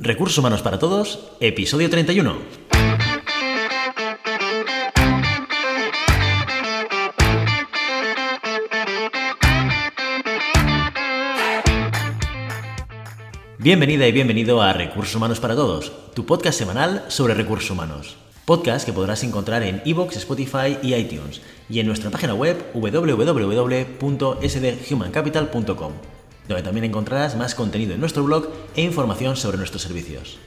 Recursos Humanos para Todos, episodio 31. Bienvenida y bienvenido a Recursos Humanos para Todos, tu podcast semanal sobre recursos humanos. Podcast que podrás encontrar en iVoox, Spotify y iTunes y en nuestra página web www.sdhumancapital.com, donde también encontrarás más contenido en nuestro blog e información sobre nuestros servicios.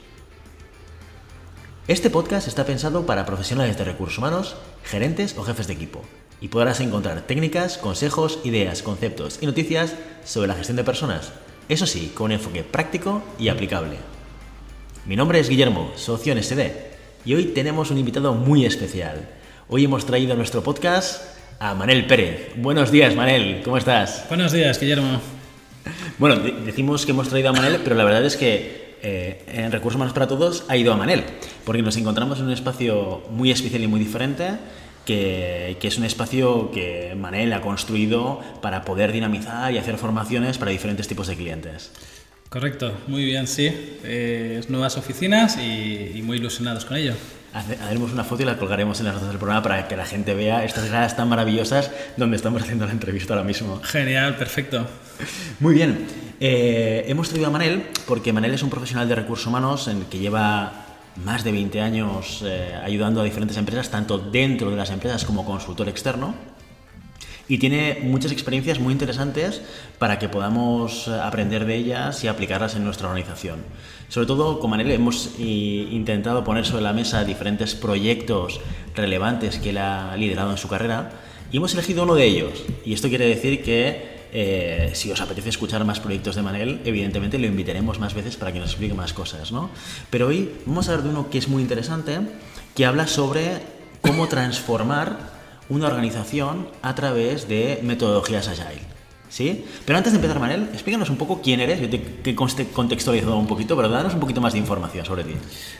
Este podcast está pensado para profesionales de recursos humanos, gerentes o jefes de equipo, y podrás encontrar técnicas, consejos, ideas, conceptos y noticias sobre la gestión de personas, eso sí, con un enfoque práctico y aplicable. Mi nombre es Guillermo, socio en SD, y hoy tenemos un invitado muy especial. Hoy hemos traído a nuestro podcast a Manel Pérez. Buenos días, Manel, ¿cómo estás? Buenos días, Guillermo. Bueno, de- decimos que hemos traído a Manel, pero la verdad es que eh, en Recursos Humanos para Todos ha ido a Manel, porque nos encontramos en un espacio muy especial y muy diferente, que, es un espacio que Manel ha construido para poder dinamizar y hacer formaciones para diferentes tipos de clientes. Correcto, muy bien, sí. Eh, nuevas oficinas y muy ilusionados con ello. Haremos una foto y la colgaremos en las notas del programa para que la gente vea estas gradas tan maravillosas donde estamos haciendo la entrevista ahora mismo. Genial, perfecto. Muy bien. Eh, hemos traído a Manel porque Manel es un profesional de recursos humanos en el que lleva más de 20 años eh, ayudando a diferentes empresas, tanto dentro de las empresas como consultor externo. Y tiene muchas experiencias muy interesantes para que podamos eh, aprender de ellas y aplicarlas en nuestra organización. Sobre todo, con Manel hemos eh, intentado poner sobre la mesa diferentes proyectos relevantes que él ha liderado en su carrera y hemos elegido uno de ellos. Y esto quiere decir que eh, si os apetece escuchar más proyectos de Manel, evidentemente lo invitaremos más veces para que nos explique más cosas, ¿no? Pero hoy vamos a hablar de uno que es muy interesante, que habla sobre cómo transformar una organización a través de metodologías agile. ¿Sí? Pero antes de empezar, Manel, explícanos un poco quién eres. Yo te he contextualizado un poquito, pero danos un poquito más de información sobre ti.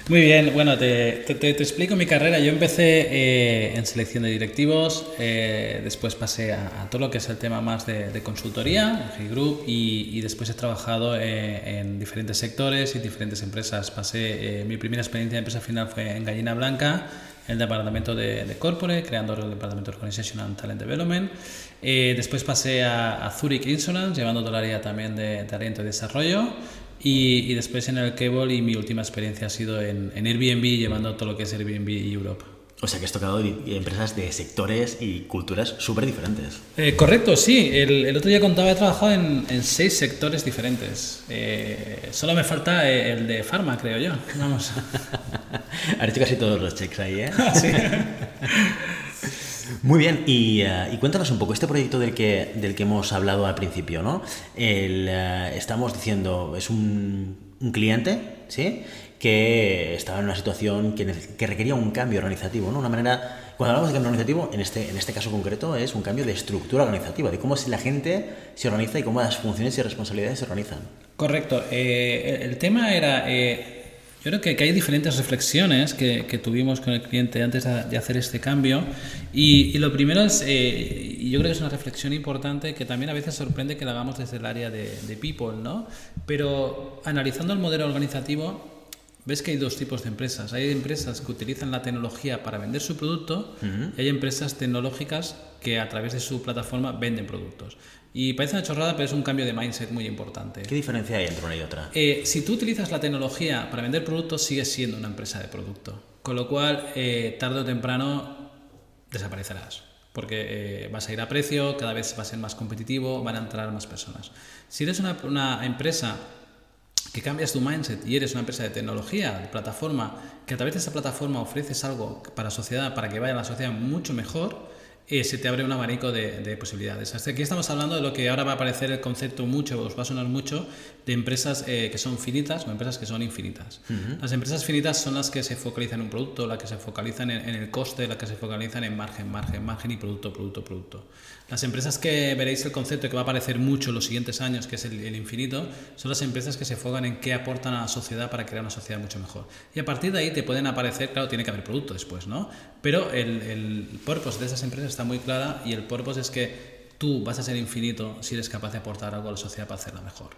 Muy bien, bueno, te, te- te- explico mi carrera. Yo empecé eh, en selección de directivos, eh, después pasé a, a todo lo que es el tema más de, de consultoría, en G-Group, y, y después he trabajado eh, en diferentes sectores y diferentes empresas. Pasé, eh, mi primera experiencia de empresa final fue en Gallina Blanca, el departamento de, de Corporate, creando el departamento de Organization and Talent Development. Eh, después pasé a, a Zurich Insurance, llevando todo el área también de talento y desarrollo. Y, y después en el Cable y mi última experiencia ha sido en, en Airbnb, llevando todo lo que es Airbnb Europe. O sea que has tocado empresas de sectores y culturas súper diferentes. Eh, correcto, sí. El, el otro día contaba, he trabajado en, en seis sectores diferentes. Eh, solo me falta eh, el de Pharma, creo yo. Vamos. Has hecho casi todos los checks ahí, ¿eh? Sí. Muy bien, y, y cuéntanos un poco este proyecto del que, del que hemos hablado al principio, ¿no? El, estamos diciendo, es un, un cliente, ¿sí? Que estaba en una situación que, que requería un cambio organizativo, ¿no? Una manera, cuando hablamos de cambio organizativo, en este, en este caso concreto es un cambio de estructura organizativa, de cómo la gente se organiza y cómo las funciones y responsabilidades se organizan. Correcto. Eh, el, tema era, eh, yo creo que, que hay diferentes reflexiones que, que tuvimos con el cliente antes de, de hacer este cambio. Y, y lo primero es, eh, yo creo que es una reflexión importante que también a veces sorprende que la hagamos desde el área de, de people, ¿no? Pero analizando el modelo organizativo, ves que hay dos tipos de empresas. Hay empresas que utilizan la tecnología para vender su producto y hay empresas tecnológicas que a través de su plataforma venden productos. Y parece una chorrada, pero es un cambio de mindset muy importante. ¿Qué diferencia hay entre una y otra? Eh, si tú utilizas la tecnología para vender productos, sigues siendo una empresa de producto. Con lo cual, eh, tarde o temprano, desaparecerás. Porque eh, vas a ir a precio, cada vez va a ser más competitivo, van a entrar más personas. Si eres una, una empresa que cambias tu mindset y eres una empresa de tecnología, de plataforma, que a través de esa plataforma ofreces algo para la sociedad, para que vaya la sociedad mucho mejor, eh, se te abre un abanico de, de posibilidades. Hasta aquí estamos hablando de lo que ahora va a aparecer el concepto mucho, os va a sonar mucho, de empresas eh, que son finitas o empresas que son infinitas. Las empresas finitas son las que se focalizan en un producto, las que se focalizan en, en el coste, las que se focalizan en margen, margen, margen y producto, producto, producto. Las empresas que veréis el concepto que va a aparecer mucho en los siguientes años, que es el, el infinito, son las empresas que se enfocan en qué aportan a la sociedad para crear una sociedad mucho mejor. Y a partir de ahí te pueden aparecer, claro, tiene que haber producto después, ¿no? Pero el, el purpose de esas empresas está muy clara y el purpose es que tú vas a ser infinito si eres capaz de aportar algo a la sociedad para hacerla mejor.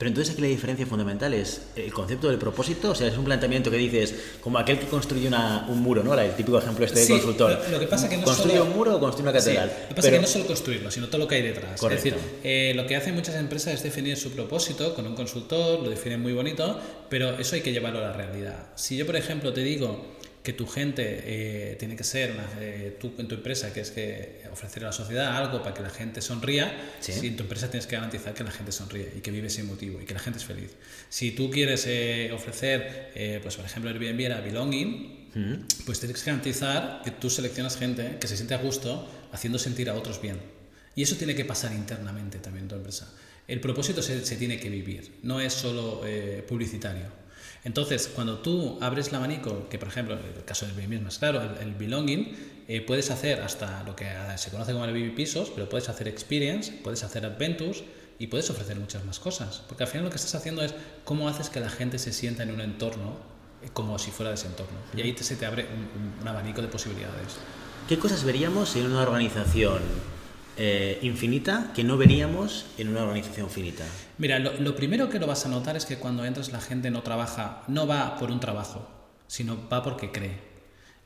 Pero entonces aquí la diferencia fundamental es el concepto del propósito, o sea, es un planteamiento que dices, como aquel que construye una, un muro, ¿no? El típico ejemplo este de Sí, consultor. lo- lo que pasa que no ¿Construye solo- un muro o construye una Sí, catedral? lo que pasa Pero- es que no solo construirlo, sino todo lo que hay detrás. Correcto. Es decir, eh, lo que hacen muchas empresas es definir su propósito con un consultor, lo definen muy bonito, pero eso hay que llevarlo a la realidad. Si yo, por ejemplo, te digo que tu gente eh, tiene que ser, una- eh, tú en tu empresa, que es que ofrecer a la sociedad algo para que la gente sonría, Sí. si en tu empresa tienes que garantizar que la gente sonríe y que vive ese motivo y que la gente es feliz. Si tú quieres eh, ofrecer, eh, pues por ejemplo, Airbnb era belonging, pues tienes que garantizar que tú seleccionas gente que se siente a gusto haciendo sentir a otros bien. Y eso tiene que pasar internamente también en tu empresa. El propósito se, se tiene que vivir, no es solo publicitario. Entonces, cuando tú abres el abanico, que por ejemplo, en el caso del Airbnb es claro, el, el belonging, eh, puedes hacer hasta lo que eh, se conoce como Airbnb pisos, pero puedes hacer experience, puedes hacer adventures y puedes ofrecer muchas más cosas. Porque al final lo que estás haciendo es cómo haces que la gente se sienta en un entorno eh, como si fuera de ese entorno. Y ahí se te abre un abanico de posibilidades. ¿Qué cosas veríamos en una organización eh, infinita que no veríamos en una organización finita? Mira, lo, lo primero que lo vas a notar es que cuando entras la gente no trabaja, no va por un trabajo, sino va porque cree.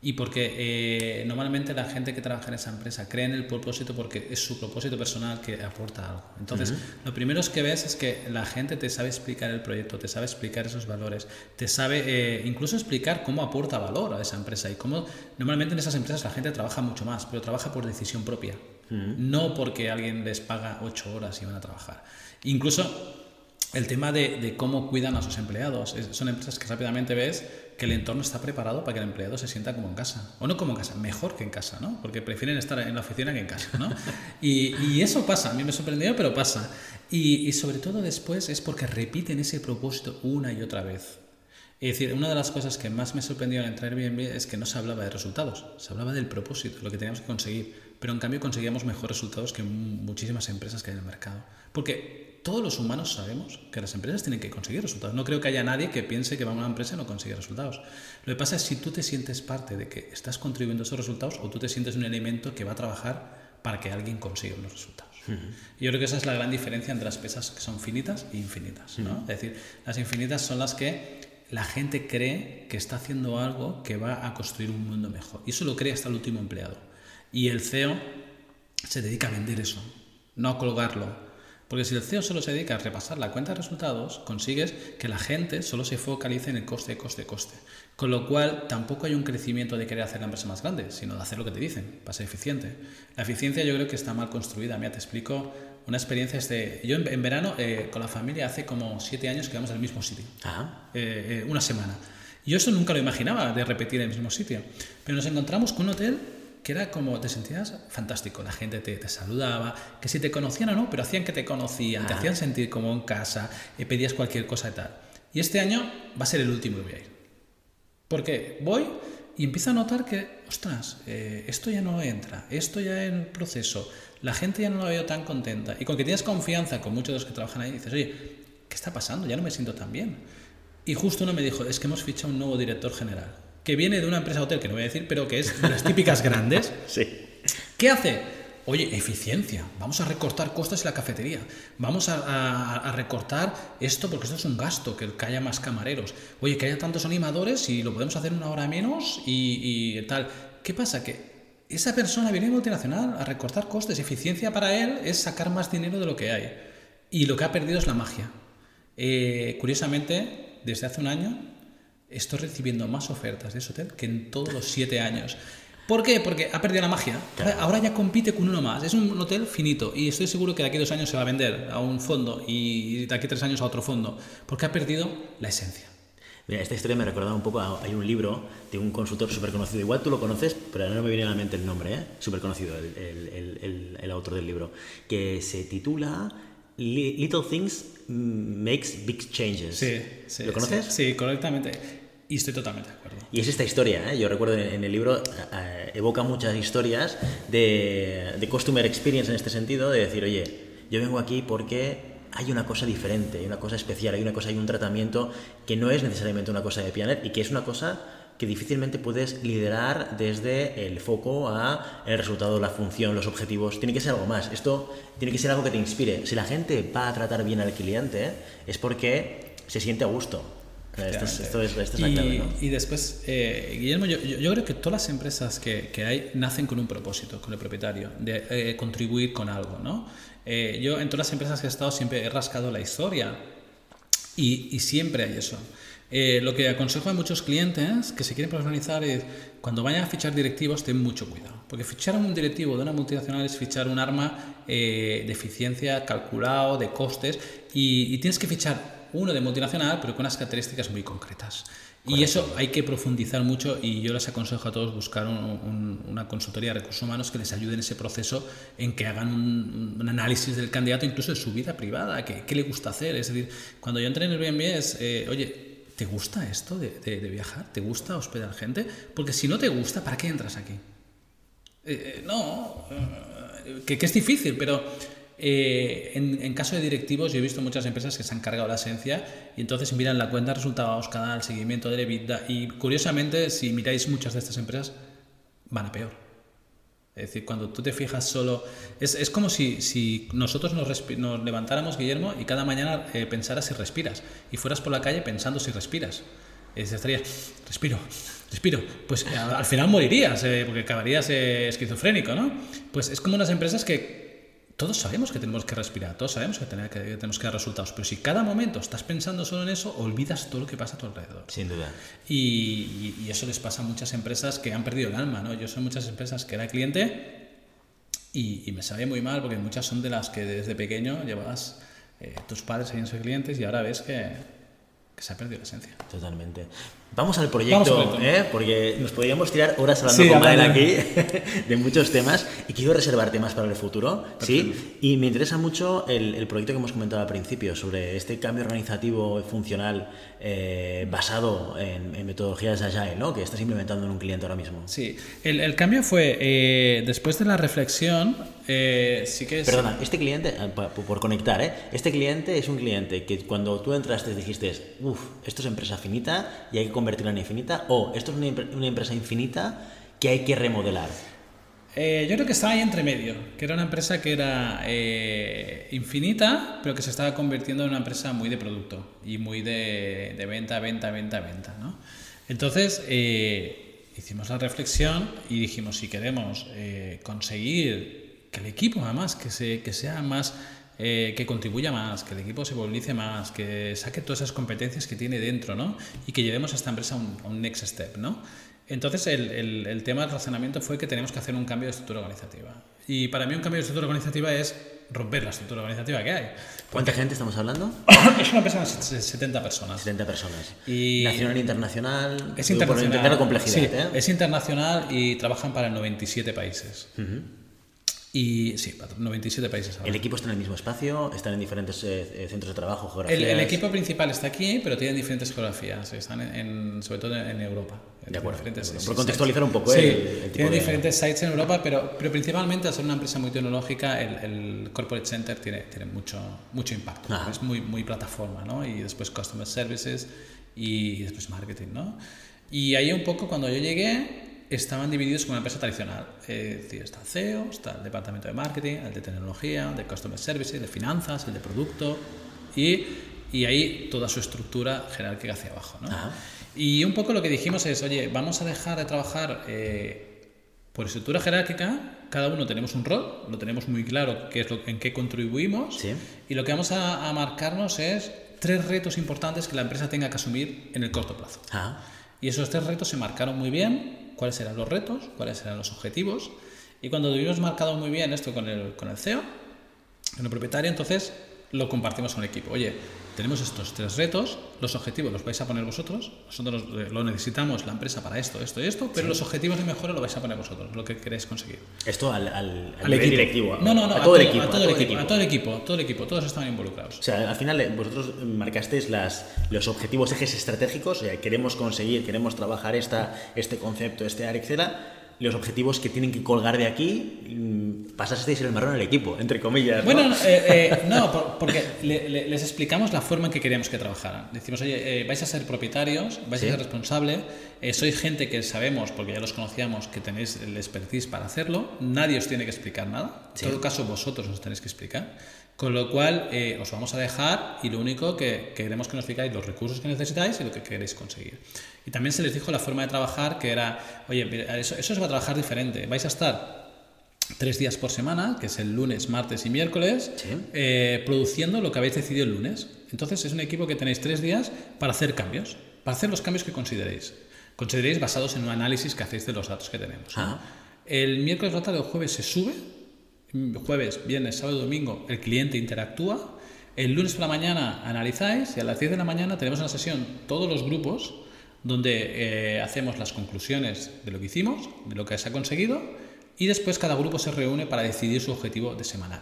Y porque eh, normalmente la gente que trabaja en esa empresa cree en el propósito porque es su propósito personal que aporta algo. Entonces, lo primero que ves es que la gente te sabe explicar el proyecto, te sabe explicar esos valores, te sabe eh, incluso explicar cómo aporta valor a esa empresa y cómo normalmente en esas empresas la gente trabaja mucho más, pero trabaja por decisión propia, no porque alguien les paga ocho horas y van a trabajar. Incluso el tema de, cómo cuidan a sus empleados. Son empresas que rápidamente ves que el entorno está preparado para que el empleado se sienta como en casa. O no como en casa, mejor que en casa, ¿no? Porque prefieren estar en la oficina que en casa, ¿no? Y, eso pasa, a mí me sorprendió, pero pasa. Y, y sobre todo después es porque repiten ese propósito una y otra vez. Es decir, una de las cosas que más me sorprendió al entrar en Airbnb es que no se hablaba de resultados, se hablaba del propósito, lo que teníamos que conseguir, pero en cambio conseguíamos mejores resultados que mu- muchísimas empresas que hay en el mercado. Porque todos los humanos sabemos que las empresas tienen que conseguir resultados. No creo que haya nadie que piense que va a una empresa y no consigue resultados. Lo que pasa es si tú te sientes parte de que estás contribuyendo a esos resultados o tú te sientes un elemento que va a trabajar para que alguien consiga unos resultados. Y Yo creo que esa es la gran diferencia entre las empresas que son finitas e infinitas. ¿no? Es decir, las infinitas son las que la gente cree que está haciendo algo que va a construir un mundo mejor. Y eso lo cree hasta el último empleado. Y el CEO se dedica a vender eso, no a colgarlo. Porque si el CEO solo se dedica a repasar la cuenta de resultados, consigues que la gente solo se focalice en el coste, coste, coste. Con lo cual tampoco hay un crecimiento de querer hacer la empresa más grande, sino de hacer lo que te dicen, para ser eficiente. La eficiencia yo creo que está mal construida. Mira, te explico una experiencia. Este... Yo en, en verano eh, con la familia hace como siete años que vamos al mismo sitio Ah, eh, eh, una semana. Yo eso nunca lo imaginaba de repetir en el mismo sitio. Pero nos encontramos con un hotel que era como, te sentías fantástico. La gente te, te saludaba, que si te conocían o no, pero hacían que te conocían, te hacían sentir como en casa, eh, pedías cualquier cosa y tal. Y este año va a ser el último que voy a ir. Porque voy y empiezo a notar que, ostras, eh, esto ya no entra, esto ya en el proceso, la gente ya no la veo tan contenta. Y con que tienes confianza con muchos de los que trabajan ahí, dices, oye, ¿qué está pasando? Ya no me siento tan bien. Y justo uno me dijo, es que hemos fichado un nuevo director general, que viene de una empresa hotel, que no voy a decir, pero que es de las típicas grandes. sí. ¿Qué hace? Oye, eficiencia. Vamos a recortar costes en la cafetería. Vamos a, a- a recortar esto porque esto es un gasto, que, haya más camareros. Oye, que haya tantos animadores y lo podemos hacer una hora menos y, y tal. ¿Qué pasa? Que esa persona viene de multinacional a recortar costes. Eficiencia para él es sacar más dinero de lo que hay. Y lo que ha perdido es la magia. Eh, curiosamente, desde hace un año estoy recibiendo más ofertas de ese hotel que en todos los siete años. ¿Por qué? Porque ha perdido la magia. Ahora- Ahora ya compite con uno más. Es un hotel finito y estoy seguro que de aquí a dos años se va a vender a un fondo y de aquí a tres años a otro fondo. Porque ha perdido la esencia. Mira, esta historia me recordaba un poco, a- hay un libro de un consultor súper conocido, igual tú lo conoces, pero no me viene a la mente el nombre, ¿eh? súper conocido el, el- el- el- autor del libro, que se titula Li- Little Things Makes Big Changes. ¿Lo conoces? Sí, sí, correctamente. Y estoy totalmente de acuerdo. Y es esta historia, ¿eh? yo recuerdo en, el libro, eh, evoca muchas historias de, de customer experience en este sentido, de decir, oye, yo vengo aquí porque hay una cosa diferente, hay una cosa especial, hay una cosa, hay un tratamiento que no es necesariamente una cosa de Pianet y que es una cosa que difícilmente puedes liderar desde el foco a el resultado, la función, los objetivos. Tiene que ser algo más. Esto tiene que ser algo que te inspire. Si la gente va a tratar bien al cliente, es porque se siente a gusto. Esto es, esto es, es y, la clave, ¿no? y después, eh, Guillermo, yo, yo, yo creo que todas las empresas que, que, hay nacen con un propósito, con el propietario, de eh, contribuir con algo, ¿no? Eh, yo en todas las empresas que he estado siempre he rascado la historia y, y siempre hay eso. Eh, lo que aconsejo a muchos clientes que se quieren profesionalizar es cuando vayan a fichar directivos, ten mucho cuidado. Porque fichar a un directivo de una multinacional es fichar un arma eh, de eficiencia calculado, de costes, y, y, tienes que fichar uno de multinacional, pero con unas características muy concretas. Correcto. Y eso hay que profundizar mucho y yo les aconsejo a todos buscar un, un, una consultoría de recursos humanos que les ayude en ese proceso, en que hagan un, un análisis del candidato, incluso de su vida privada, qué, qué le gusta hacer. Es decir, cuando yo entré en el Airbnb es, eh, oye, ¿te gusta esto de, de, de, viajar? ¿Te gusta hospedar gente? Porque si no te gusta, ¿para qué entras aquí? Eh, no, eh, que, que, es difícil, pero eh, en, en, caso de directivos yo he visto muchas empresas que se han cargado la esencia y entonces miran la cuenta de resultados, cada el seguimiento de EBITDA y curiosamente si miráis muchas de estas empresas van a peor. Es decir, cuando tú te fijas solo... Es, es como si, si nosotros nos, nos, levantáramos, Guillermo, y cada mañana eh, pensaras si respiras. Y fueras por la calle pensando si respiras. Y estarías, respiro, respiro. Pues eh, al final morirías, eh, porque acabarías eh, esquizofrénico, ¿no? Pues es como unas empresas que todos sabemos que tenemos que respirar, todos sabemos que, tener, que tenemos que dar resultados, pero si cada momento estás pensando solo en eso, olvidas todo lo que pasa a tu alrededor. Sin duda. Y, y, y, eso les pasa a muchas empresas que han perdido el alma, ¿no? Yo soy muchas empresas que era cliente y, y me sabía muy mal porque muchas son de las que desde pequeño llevabas eh, tus padres en sus clientes y ahora ves que, que se ha perdido la esencia. Totalmente. Vamos al proyecto, Vamos ¿eh? porque nos podríamos tirar horas hablando sí, con Mael aquí de muchos temas y quiero reservar temas para el futuro. ¿sí? Y me interesa mucho el, el, proyecto que hemos comentado al principio sobre este cambio organizativo y funcional eh, basado en, en, metodologías Agile ¿no? que estás implementando en un cliente ahora mismo. Sí, el, el cambio fue eh, después de la reflexión. Eh, sí que es... Perdona, este cliente, por, por conectar, ¿eh? este cliente es un cliente que cuando tú entraste dijiste, uff, esto es empresa finita y hay que convertirla en infinita, o esto es una, una empresa infinita que hay que remodelar. Eh, yo creo que estaba ahí entre medio, que era una empresa que era eh, infinita, pero que se estaba convirtiendo en una empresa muy de producto y muy de, de venta, venta, venta, venta. ¿no? Entonces eh, hicimos la reflexión y dijimos, si queremos eh, conseguir que el equipo, además, que, se, que sea más eh, que contribuya más, que el equipo se movilice más, que saque todas esas competencias que tiene dentro, ¿no? Y que llevemos a esta empresa a un, a un next step, ¿no? Entonces el, el, el, tema del razonamiento fue que tenemos que hacer un cambio de estructura organizativa. Y para mí un cambio de estructura organizativa es romper la estructura organizativa que hay. ¿Cuánta gente estamos hablando? es una empresa de 70 personas. 70 personas. Y ¿Nacional e internacional? Es internacional. Por complejidad. Sí, ¿eh? es internacional y trabajan para 97 países. Uh -huh. Y sí, 97 países. Ahora. ¿El equipo está en el mismo espacio? ¿Están en diferentes eh, centros de trabajo, geografías? El, el, equipo principal está aquí, pero tienen diferentes geografías. Están en, en sobre todo en Europa. De acuerdo. De acuerdo. Por contextualizar un poco. Sí, eh, el, tienen de... diferentes sites en Europa, pero, pero principalmente al ser una empresa muy tecnológica, el, el Corporate Center tiene, tiene mucho, mucho impacto. Ah. Es muy, muy plataforma, ¿no? Y después Customer Services y después Marketing, ¿no? Y ahí un poco cuando yo llegué, estaban divididos como una empresa tradicional. Es decir, está el CEO, está el departamento de marketing, el de tecnología, el de customer services, el de finanzas, el de producto y, y ahí toda su estructura jerárquica hacia abajo. ¿no? Y un poco lo que dijimos es, oye, vamos a dejar de trabajar eh, por estructura jerárquica, cada uno tenemos un rol, lo tenemos muy claro qué es lo, en qué contribuimos sí. y lo que vamos a, a, marcarnos es tres retos importantes que la empresa tenga que asumir en el corto plazo. Y esos tres retos se marcaron muy bien, cuáles eran los retos, cuáles eran los objetivos. Y cuando tuvimos marcado muy bien esto con el, con el CEO, con el propietario, entonces lo compartimos con el equipo. Oye, tenemos estos tres retos, los objetivos los vais a poner vosotros, nosotros lo necesitamos la empresa para esto, esto y esto, pero sí. los objetivos de mejora lo vais a poner vosotros, lo que queréis conseguir. Esto al, al, al, al equipo. directivo. No, no, no, a, todo, el equipo, a, todo, el equipo, a todo el equipo, todo el equipo, todos estaban involucrados. O sea, al final eh, vosotros marcasteis las, los objetivos, ejes estratégicos, o sea, queremos conseguir, queremos trabajar esta, este concepto, este área, etcétera, los objetivos que tienen que colgar de aquí pasasteis el marrón al equipo, entre comillas. ¿no? Bueno, eh, eh, no, por- porque le- le- les explicamos la forma en que queríamos que trabajaran. Decimos, oye, eh, vais a ser propietarios, vais Sí. a ser responsable, eh, sois gente que sabemos, porque ya los conocíamos, que tenéis el expertise para hacerlo, nadie os tiene que explicar nada, Sí. en todo caso vosotros os tenéis que explicar, con lo cual eh, os vamos a dejar y lo único que queremos que nos digáis los recursos que necesitáis y lo que queréis conseguir. Y también se les dijo la forma de trabajar que era, oye, eso, eso se va a trabajar diferente, vais a estar tres días por semana, que es el lunes, martes y miércoles, Sí. eh, produciendo lo que habéis decidido el lunes. Entonces es un equipo que tenéis tres días para hacer cambios, para hacer los cambios que consideréis. Consideréis basados en un análisis que hacéis de los datos que tenemos. Ah. El miércoles la tarde o jueves se sube, jueves, viernes, sábado y domingo el cliente interactúa, el lunes por la mañana analizáis y a las 10 de la mañana tenemos una sesión todos los grupos donde eh, hacemos las conclusiones de lo que hicimos, de lo que se ha conseguido y después cada grupo se reúne para decidir su objetivo de semanal.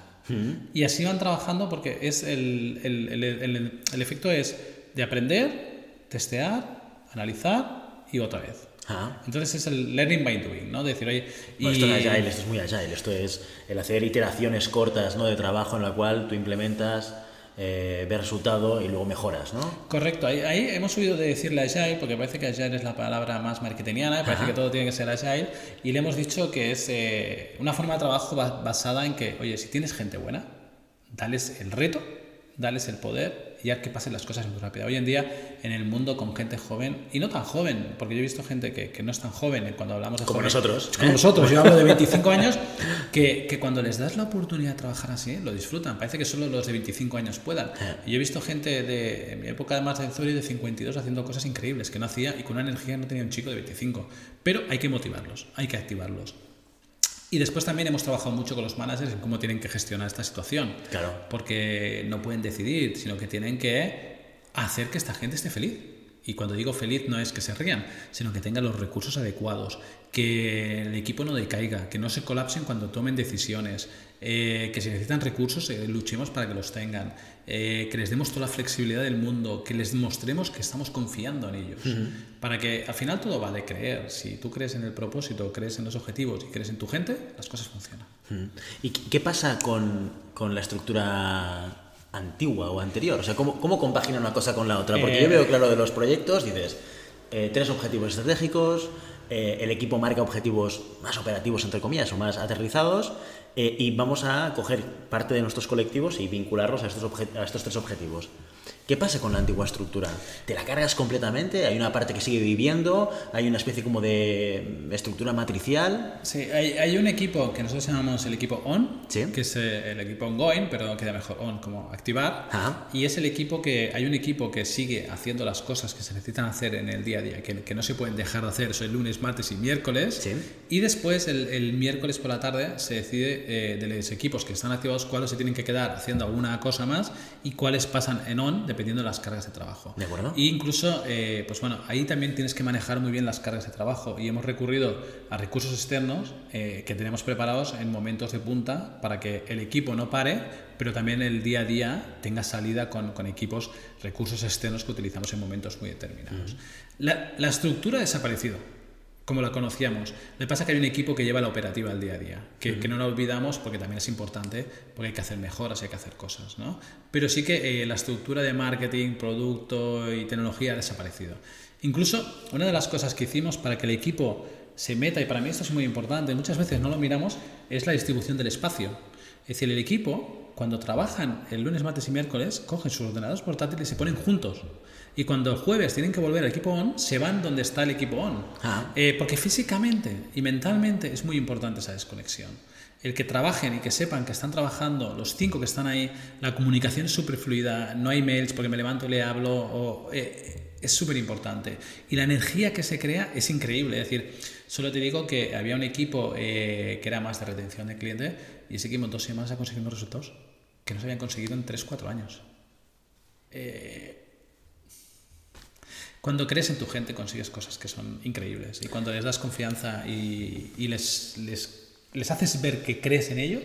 Y así van trabajando porque es el- el- el- el efecto es de aprender, testear, analizar y otra vez. Ah. Entonces es el learning by doing, ¿no? De decir, oye, y Bueno, esto es agile, esto es muy agile, esto es el hacer iteraciones cortas ¿no? de trabajo en la cual tú implementas, eh, ves resultado y luego mejoras, ¿no? Correcto, ahí, ahí hemos subido de decirle agile porque parece que agile es la palabra más marketingiana, parece que todo tiene que ser agile y le hemos dicho que es eh, una forma de trabajo ba- basada en que, oye, si tienes gente buena, dales el reto, dales el poder y haz que pasen las cosas muy rápido. Hoy en día, en el mundo con gente joven, y no tan joven, porque yo he visto gente que, que no es tan joven eh, cuando hablamos de Como joven- nosotros. Como nosotros, yo hablo de 25 años, que, que cuando les das la oportunidad de trabajar así, lo disfrutan. Parece que solo los de 25 años puedan. Y yo he visto gente de en mi época además de Zuri de 52 haciendo cosas increíbles que no hacía y con una energía que no tenía un chico de 25. Pero hay que motivarlos, hay que activarlos. Y después también hemos trabajado mucho con los managers en cómo tienen que gestionar esta situación. Claro. Porque no pueden decidir, sino que tienen que hacer que esta gente esté feliz. Y cuando digo feliz no es que se rían, sino que tengan los recursos adecuados, que el equipo no decaiga, que no se colapsen cuando tomen decisiones, eh, que si necesitan recursos eh, luchemos para que los tengan, eh, que les demos toda la flexibilidad del mundo, que les mostremos que estamos confiando en ellos. Para que al final todo va de creer. Si tú crees en el propósito, crees en los objetivos y crees en tu gente, las cosas funcionan. ¿Y qué qué pasa con, con la estructura antigua o anterior? O sea, ¿cómo, cómo compagina una cosa con la otra? Porque Eh, yo veo claro de los proyectos, dices, eh, tres objetivos estratégicos, eh, el equipo marca objetivos más operativos, entre comillas, o más aterrizados, eh, y vamos a coger parte de nuestros colectivos y vincularlos a estos, a estos tres objetivos. ¿Qué pasa con la antigua estructura? ¿Te la cargas completamente? ¿Hay una parte que sigue viviendo? ¿Hay una especie como de estructura matricial? Sí, hay, hay un equipo que nosotros llamamos el equipo ON, Sí. que es eh, el equipo ongoing, pero queda mejor ON como activar. Ajá. Y es el equipo que, hay un equipo que sigue haciendo las cosas que se necesitan hacer en el día a día, que, que no se pueden dejar de hacer, eso el lunes, martes y miércoles. Sí. Y después, el, el miércoles por la tarde, se decide eh, de los equipos que están activados cuáles se tienen que quedar haciendo alguna cosa más y cuáles pasan en ON, dependiendo de las cargas de trabajo. ¿De acuerdo? Y incluso, eh, pues bueno, ahí también tienes que manejar muy bien las cargas de trabajo y hemos recurrido a recursos externos eh, que tenemos preparados en momentos de punta para que el equipo no pare, pero también el día a día tenga salida con, con equipos, recursos externos que utilizamos en momentos muy determinados. la, la estructura ha desaparecido como la conocíamos. Lo que pasa es que hay un equipo que lleva la operativa al día a día, que, que no la olvidamos porque también es importante, porque hay que hacer mejoras, hay que hacer cosas, ¿no? Pero sí que eh, la estructura de marketing, producto y tecnología ha desaparecido. Incluso una de las cosas que hicimos para que el equipo se meta, y para mí esto es muy importante, muchas veces no lo miramos, es la distribución del espacio. Es decir, el equipo, cuando trabajan el lunes, martes y miércoles, cogen sus ordenadores portátiles y se ponen juntos. Y cuando el jueves tienen que volver al equipo on, se van donde está el equipo on. Ah. Eh, porque físicamente y mentalmente es muy importante esa desconexión. El que trabajen y que sepan que están trabajando, los cinco que están ahí, la comunicación es súper fluida, no hay mails porque me levanto y le hablo, o, eh, es súper importante. Y la energía que se crea es increíble. Es decir, solo te digo que había un equipo eh, que era más de retención de cliente y ese equipo en dos semanas ha conseguido unos resultados que no se habían conseguido en 3-4 años. Eh, cuando crees en tu gente consigues cosas que son increíbles y cuando les das confianza y, y les, les, les, haces ver que crees en ellos,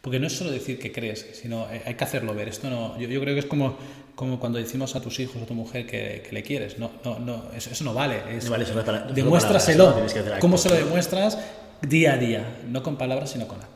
porque no es solo decir que crees, sino hay que hacerlo ver. Esto no, yo, yo creo que es como, como cuando decimos a tus hijos o a tu mujer que, que le quieres. No, no, no, eso, eso no vale. Es, No vale solo para- demuéstraselo. ¿Cómo se lo demuestras? Día a día, no con palabras, sino con actos.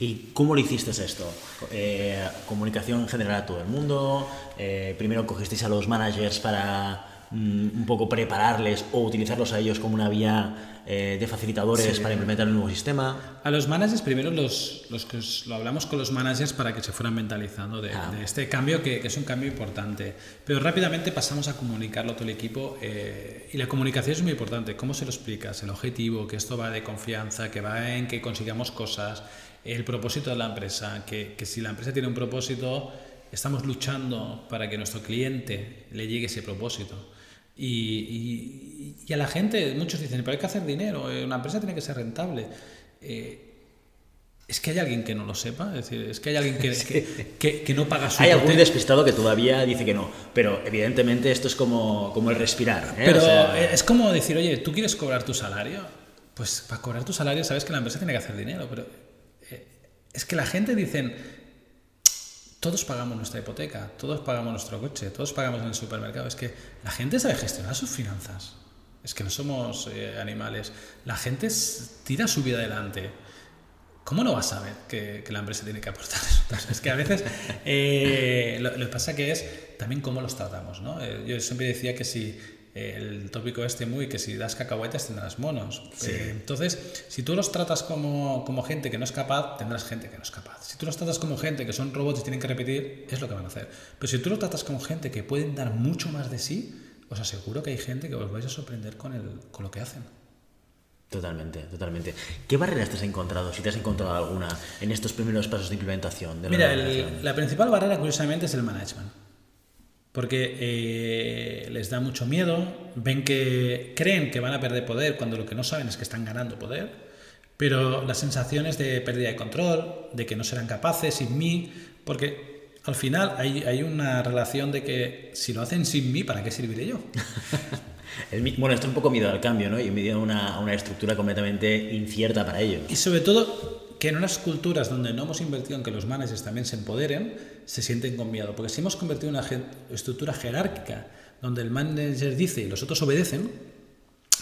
¿Y cómo lo hiciste esto? Eh, ¿Comunicación general a todo el mundo? Eh, ¿Primero cogisteis a los managers para un poco prepararles o utilizarlos a ellos como una vía eh, de facilitadores para implementar un nuevo sistema? A los managers, primero los, los que lo hablamos con los managers para que se fueran mentalizando de, Ah. de este cambio, que, que es un cambio importante. Pero rápidamente pasamos a comunicarlo a todo el equipo eh, y la comunicación es muy importante. ¿Cómo se lo explicas? El objetivo, que esto va de confianza, que va en que consigamos cosas, el propósito de la empresa, que, que si la empresa tiene un propósito, estamos luchando para que nuestro cliente le llegue ese propósito. Y, y- y a la gente, muchos dicen, pero hay que hacer dinero, eh, una empresa tiene que ser rentable. Eh, es que hay alguien que no lo sepa, es decir, es que hay alguien que, que, que- que no paga su Hay algún despistado que todavía dice que no, pero evidentemente esto es como, como el respirar. ¿eh? Pero O sea, es como decir, oye, ¿tú quieres cobrar tu salario? Pues para cobrar tu salario sabes que la empresa tiene que hacer dinero, pero eh, es que la gente dicen, todos pagamos nuestra hipoteca, todos pagamos nuestro coche, todos pagamos en el supermercado. Es que la gente sabe gestionar sus finanzas. Es que no somos eh, animales. La gente tira su vida adelante. ¿Cómo no vas a saber que, que la empresa tiene que aportar resultados? Es que a veces eh, lo, que pasa que es también cómo los tratamos. ¿no? Eh, yo siempre decía que si el tópico este muy, que si das cacahuetes tendrás monos. Eh, entonces, si tú los tratas como, como gente que no es capaz, tendrás gente que no es capaz. Si tú los tratas como gente que son robots y tienen que repetir, es lo que van a hacer. Pero si tú los tratas como gente que pueden dar mucho más de sí, os aseguro que hay gente que os vais a sorprender con, el, con lo que hacen. Totalmente, totalmente. ¿Qué barreras te has encontrado, si te has encontrado alguna, en estos primeros pasos de implementación de la Mira, el- la principal barrera, curiosamente, es el management. Porque eh, les da mucho miedo, ven que creen que van a perder poder cuando lo que no saben es que están ganando poder, pero las sensaciones de pérdida de control, de que no serán capaces sin mí, porque al final hay, hay una relación de que si lo hacen sin mí, ¿para qué serviré yo? El bueno, esto es un poco miedo al cambio, ¿no? Y miedo a una, una estructura completamente incierta para ellos. Y sobre todo que en unas culturas donde no hemos invertido en que los managers también se empoderen, se sienten con miedo. Porque si hemos convertido en una estructura jerárquica donde el manager dice y los otros obedecen,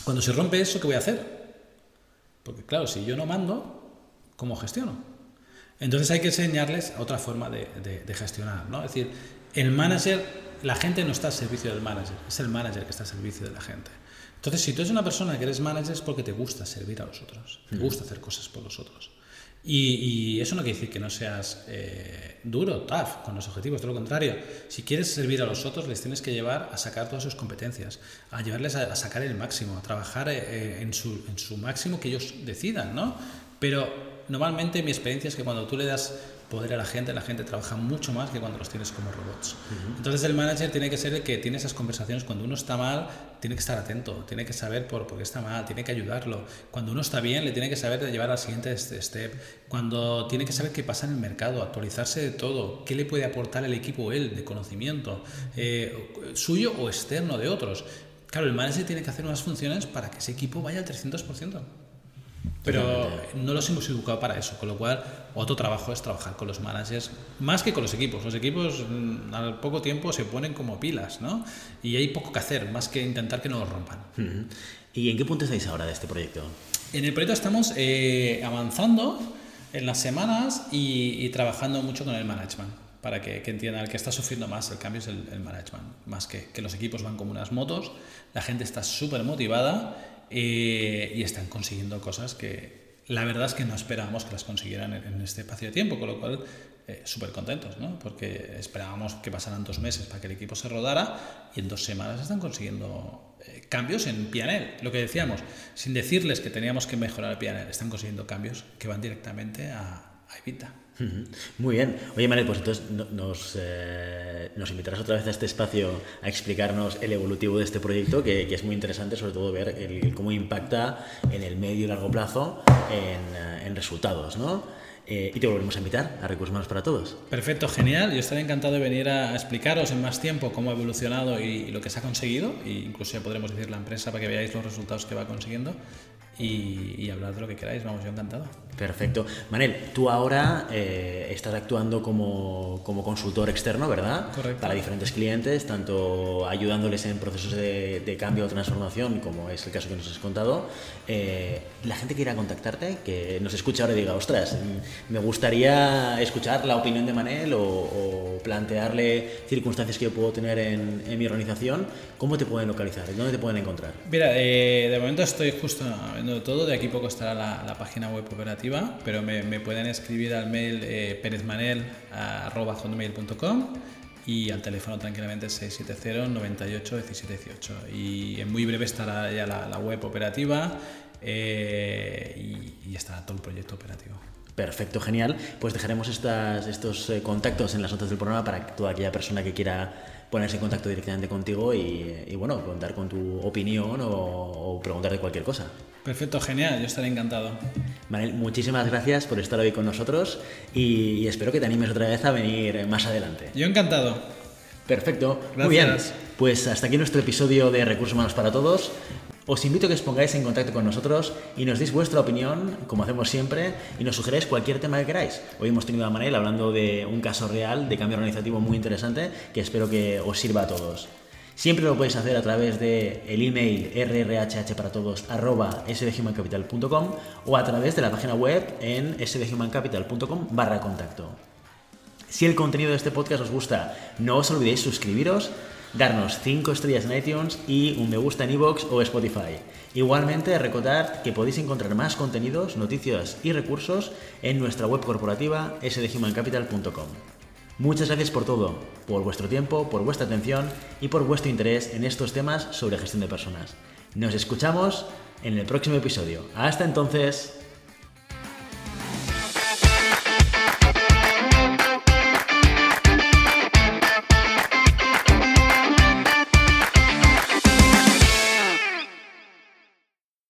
cuando se rompe eso, ¿qué voy a hacer? Porque claro, si yo no mando, ¿cómo gestiono? Entonces hay que enseñarles otra forma de, de- de gestionar, ¿no? Es decir, el manager, la gente no está al servicio del manager, es el manager que está al servicio de la gente. Entonces, si tú eres una persona que eres manager es porque te gusta servir a los otros, te gusta hacer cosas por los otros. Y, y eso no quiere decir que no seas eh, duro, tough, con los objetivos, todo lo contrario. Si quieres servir a los otros, les tienes que llevar a sacar todas sus competencias, a llevarles a, sacar el máximo, a trabajar eh, en, su, en su máximo que ellos decidan, ¿no? Pero normalmente mi experiencia es que cuando tú le das poder a la gente, la gente trabaja mucho más que cuando los tienes como robots. Entonces el manager tiene que ser el que tiene esas conversaciones. Cuando uno está mal, tiene que estar atento, tiene que saber por, por qué está mal, tiene que ayudarlo. Cuando uno está bien, le tiene que saber llevar al siguiente este step. Cuando tiene que saber qué pasa en el mercado, actualizarse de todo, qué le puede aportar el equipo él de conocimiento, eh, suyo o externo de otros. Claro, el manager tiene que hacer unas funciones para que ese equipo vaya al 300%. Pero no los hemos educado para eso, con lo cual otro trabajo es trabajar con los managers más que con los equipos. Los equipos mm, al poco tiempo se ponen como pilas, ¿no? Y hay poco que hacer, más que intentar que no los rompan. ¿Y en qué punto estáis ahora de este proyecto? En el proyecto estamos eh, avanzando en las semanas y, y trabajando mucho con el management para que, que entiendan el que está sufriendo más el cambio es el, el management, más que, que los equipos van como unas motos, la gente está súper motivada eh, y están consiguiendo cosas que la verdad es que no esperábamos que las consiguieran en, en este espacio de tiempo, con lo cual eh, súper contentos, ¿no? porque esperábamos que pasaran dos meses para que el equipo se rodara y en dos semanas están consiguiendo eh, cambios en PNL. Lo que decíamos, sin decirles que teníamos que mejorar el PNL, están consiguiendo cambios que van directamente a, a Evita. Muy bien. Oye, Manel, pues entonces no- nos, eh, nos invitarás otra vez a este espacio a explicarnos el evolutivo de este proyecto, que, que es muy interesante, sobre todo ver el- cómo impacta en el medio y largo plazo en, eh, en resultados, ¿no? Eh, y te volveremos a invitar a Recursos Humanos para Todos. Perfecto, genial. Yo estaré encantado de venir a explicaros en más tiempo cómo ha evolucionado y, y lo que se ha conseguido, e incluso ya podremos decir la empresa para que veáis los resultados que va consiguiendo. Y, hablar de lo que queráis. Vamos, yo encantado. Perfecto. Manel, tú ahora eh, estás actuando como, como, consultor externo, ¿verdad? Correcto. Para diferentes clientes, tanto ayudándoles en procesos de, cambio o transformación, como es el caso que nos has contado. Eh, la gente que quiera contactarte, que nos escucha ahora y diga, ostras, me gustaría escuchar la opinión de Manel o, plantearle circunstancias que yo puedo tener en, en, mi organización, ¿cómo te pueden localizar? ¿Dónde te pueden encontrar? Mira, eh, de momento estoy justo todo, de aquí poco estará la, página web operativa pero me, pueden escribir al mail eh, y al teléfono tranquilamente 670 98 1718 y en muy breve estará ya la, web operativa eh, y, estará todo el proyecto operativo. Perfecto, genial. Pues dejaremos estas, estos eh, contactos en las notas del programa para que toda aquella persona que quiera ponerse en contacto directamente contigo y, bueno, contar con tu opinión o, o preguntar de cualquier cosa. Perfecto, genial, yo estaré encantado. Manel, muchísimas gracias por estar hoy con nosotros y, espero que te animes otra vez a venir más adelante. Yo encantado. Perfecto, muy bien. Pues hasta aquí nuestro episodio de Recursos Humanos para Todos. Os invito a que os pongáis en contacto con nosotros y nos deis vuestra opinión, como hacemos siempre, y nos sugeréis cualquier tema que queráis. Hoy hemos tenido a Manel hablando de un caso real de cambio organizativo muy interesante que espero que os sirva a todos. Siempre lo podéis hacer a través de el email rrhhparatodos@sdhumancapital.com o a través de la página web en sdhumancapital.com barra contacto. Si el contenido de este podcast os gusta, no os olvidéis suscribiros, darnos 5 estrellas en iTunes y un me gusta en iVoox o Spotify. Igualmente, recordad que podéis encontrar más contenidos, noticias y recursos en nuestra web corporativa sdhumancapital.com. Muchas gracias por todo, por vuestro tiempo, por vuestra atención y por vuestro interés en estos temas sobre gestión de personas. Nos escuchamos en el próximo episodio. Hasta entonces.